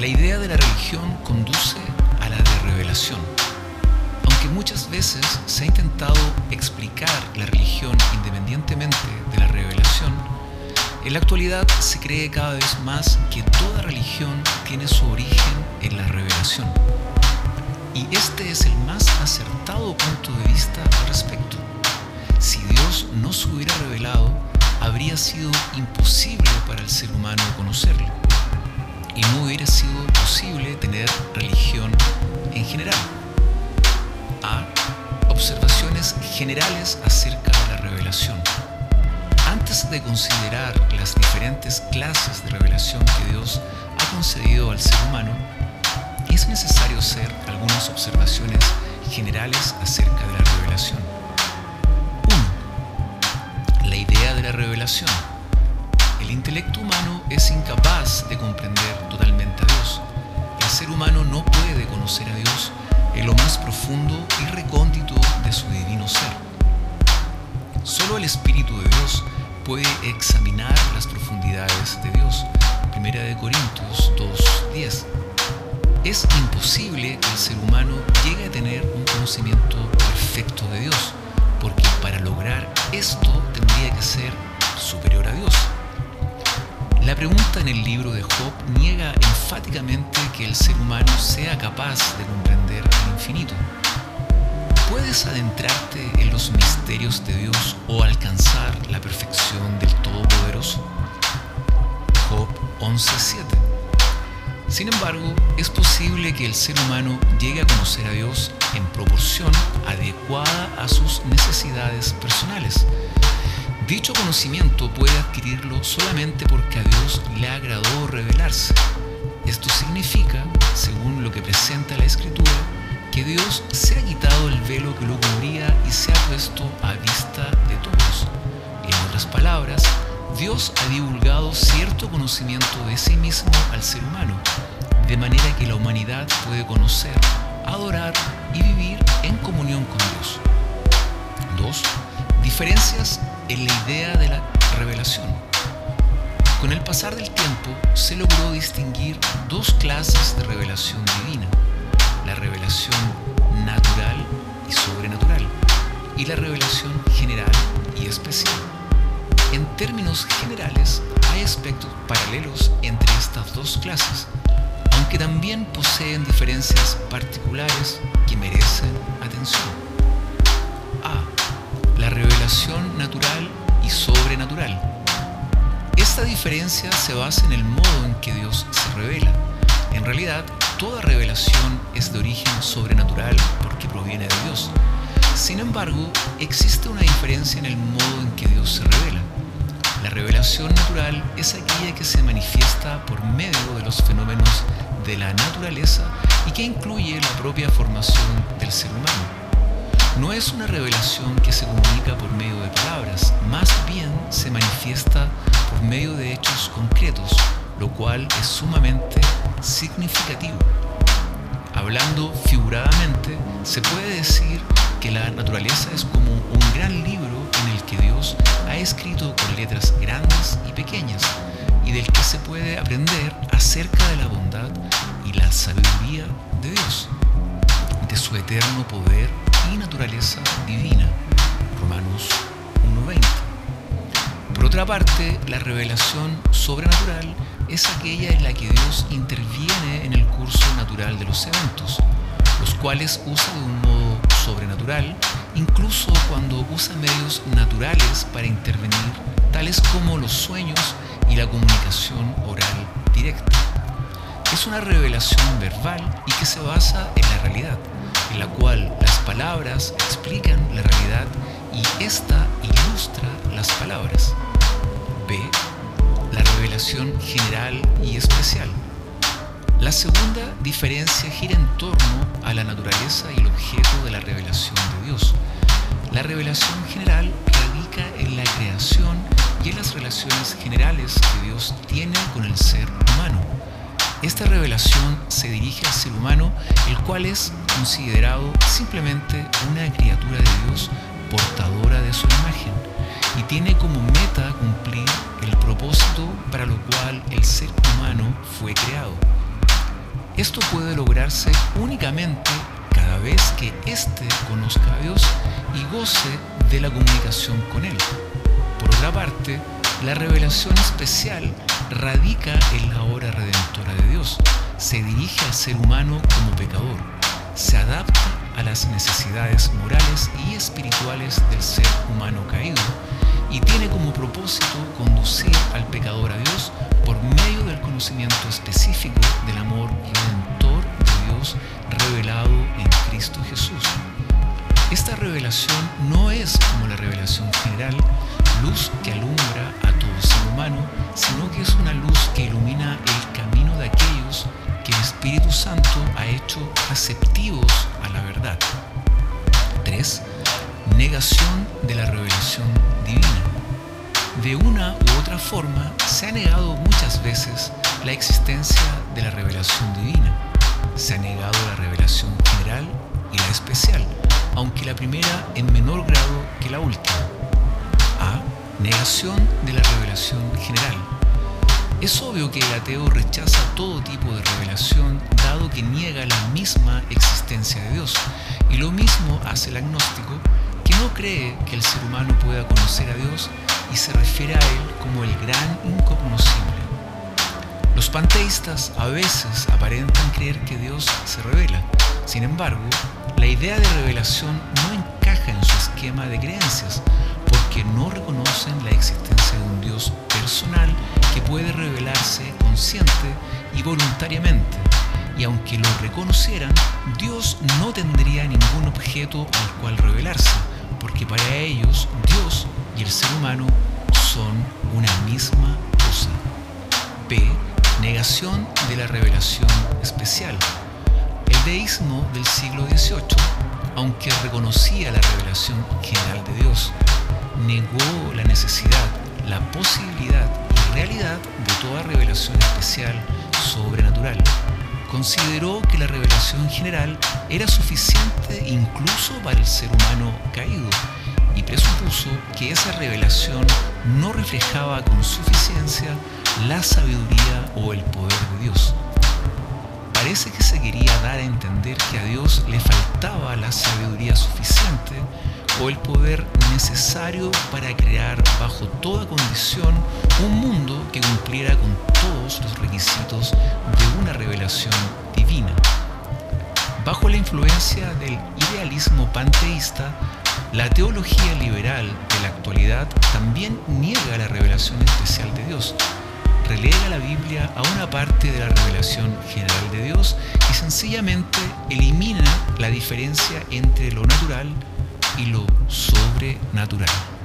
La idea de la religión conduce a la de revelación. Aunque muchas veces se ha intentado explicar la religión independientemente de la revelación, en la actualidad se cree cada vez más que toda religión tiene su origen en la revelación. Y este es el más acertado punto de vista al respecto. Si Dios no se hubiera revelado, habría sido imposible para el ser humano conocerlo. Y no hubiera sido posible tener religión en general. A. Observaciones generales acerca de la revelación. Antes de considerar las diferentes clases de revelación que Dios ha concedido al ser humano, es necesario hacer algunas observaciones generales acerca de la revelación. 1. La idea de la revelación. El intelecto humano es incapaz de comprender totalmente a Dios. El ser humano no puede conocer a Dios en lo más profundo y recóndito de su divino ser. Solo el Espíritu de Dios puede examinar las profundidades de Dios. Primera de Corintios 2.10. Es imposible que el ser humano llegue a tener un conocimiento perfecto de Dios, porque para lograr esto pregunta en el libro de Job niega enfáticamente que el ser humano sea capaz de comprender el infinito. ¿Puedes adentrarte en los misterios de Dios o alcanzar la perfección del Todopoderoso? Job 11.7 Sin embargo, es posible que el ser humano llegue a conocer a Dios en proporción adecuada a sus necesidades personales. Dicho conocimiento puede adquirirlo solamente porque a Dios le agradó revelarse. Esto significa, según lo que presenta la Escritura, que Dios se ha quitado el velo que lo cubría y se ha puesto a vista de todos. En otras palabras, Dios ha divulgado cierto conocimiento de sí mismo al ser humano, de manera que la humanidad puede conocer, adorar y vivir en comunión con Dios. 2. Diferencias en la idea de la revelación. Con el pasar del tiempo se logró distinguir dos clases de revelación divina, la revelación natural y sobrenatural y la revelación general y especial. En términos generales, hay aspectos paralelos entre estas dos clases, aunque también poseen diferencias particulares que merecen atención. A. Revelación natural y sobrenatural. Esta diferencia se basa en el modo en que Dios se revela. En realidad, toda revelación es de origen sobrenatural porque proviene de Dios. Sin embargo, existe una diferencia en el modo en que Dios se revela. La revelación natural es aquella que se manifiesta por medio de los fenómenos de la naturaleza y que incluye la propia formación del ser humano. No es una revelación que se comunica por medio de palabras, más bien se manifiesta por medio de hechos concretos, lo cual es sumamente significativo. Hablando figuradamente, se puede decir que la naturaleza es como un gran libro en el que Dios ha escrito con letras grandes y pequeñas y del que se puede aprender acerca de la bondad y la sabiduría de Dios, de su eterno poder y naturaleza divina. Romanos 1.20. Por otra parte, la revelación sobrenatural es aquella en la que Dios interviene en el curso natural de los eventos, los cuales usa de un modo sobrenatural, incluso cuando usa medios naturales para intervenir, tales como los sueños y la comunicación oral directa. Es una revelación verbal y que se basa en la realidad, en la cual las palabras explican la realidad y ésta ilustra las palabras. B. La revelación general y especial. La segunda diferencia gira en torno a la naturaleza y el objeto de la revelación de Dios. La revelación general radica en la creación y en las relaciones generales que Dios tiene con el ser humano. Esta revelación se dirige al ser humano, el cual es considerado simplemente una criatura de Dios portadora de su imagen y tiene como meta cumplir el propósito para lo cual el ser humano fue creado. Esto puede lograrse únicamente cada vez que éste conozca a Dios y goce de la comunicación con Él. Por otra parte, la revelación especial radica en la obra redentora de Dios. Se dirige al ser humano como pecador. Se adapta a las necesidades morales y espirituales del ser humano caído y tiene como propósito conducir al pecador a Dios por medio del conocimiento específico del amor redentor de Dios revelado en Cristo Jesús. Esta revelación no es como la revelación general, luz que alumbra a ser humano, sino que es una luz que ilumina el camino de aquellos que el Espíritu Santo ha hecho receptivos a la verdad. 3. Negación de la revelación divina. De una u otra forma se ha negado muchas veces la existencia de la revelación divina. Se ha negado la revelación general y la especial, aunque la primera en menor grado que la última. Negación de la revelación general. Es obvio que el ateo rechaza todo tipo de revelación dado que niega la misma existencia de Dios. Y lo mismo hace el agnóstico que no cree que el ser humano pueda conocer a Dios y se refiere a Él como el gran incognoscible. Los panteístas a veces aparentan creer que Dios se revela. Sin embargo, la idea de revelación no encaja en su esquema de creencias porque no reconocen la existencia de un Dios personal que puede revelarse consciente y voluntariamente. Y aunque lo reconocieran, Dios no tendría ningún objeto al cual revelarse, porque para ellos Dios y el ser humano son una misma cosa. B. Negación de la revelación especial. El deísmo del siglo XVIII, aunque reconocía la revelación general de Dios, negó la necesidad, la posibilidad y realidad de toda revelación especial sobrenatural. Consideró que la revelación general era suficiente incluso para el ser humano caído y presupuso que esa revelación no reflejaba con suficiencia la sabiduría o el poder de Dios. Parece que se quería dar a entender que a Dios le faltaba la sabiduría suficiente o el poder necesario para crear bajo toda condición un mundo que cumpliera con todos los requisitos de una revelación divina. Bajo la influencia del idealismo panteísta, la teología liberal de la actualidad también niega la revelación especial de Dios. Relega la Biblia a una parte de la revelación general de Dios y sencillamente elimina la diferencia entre lo natural y lo sobrenatural.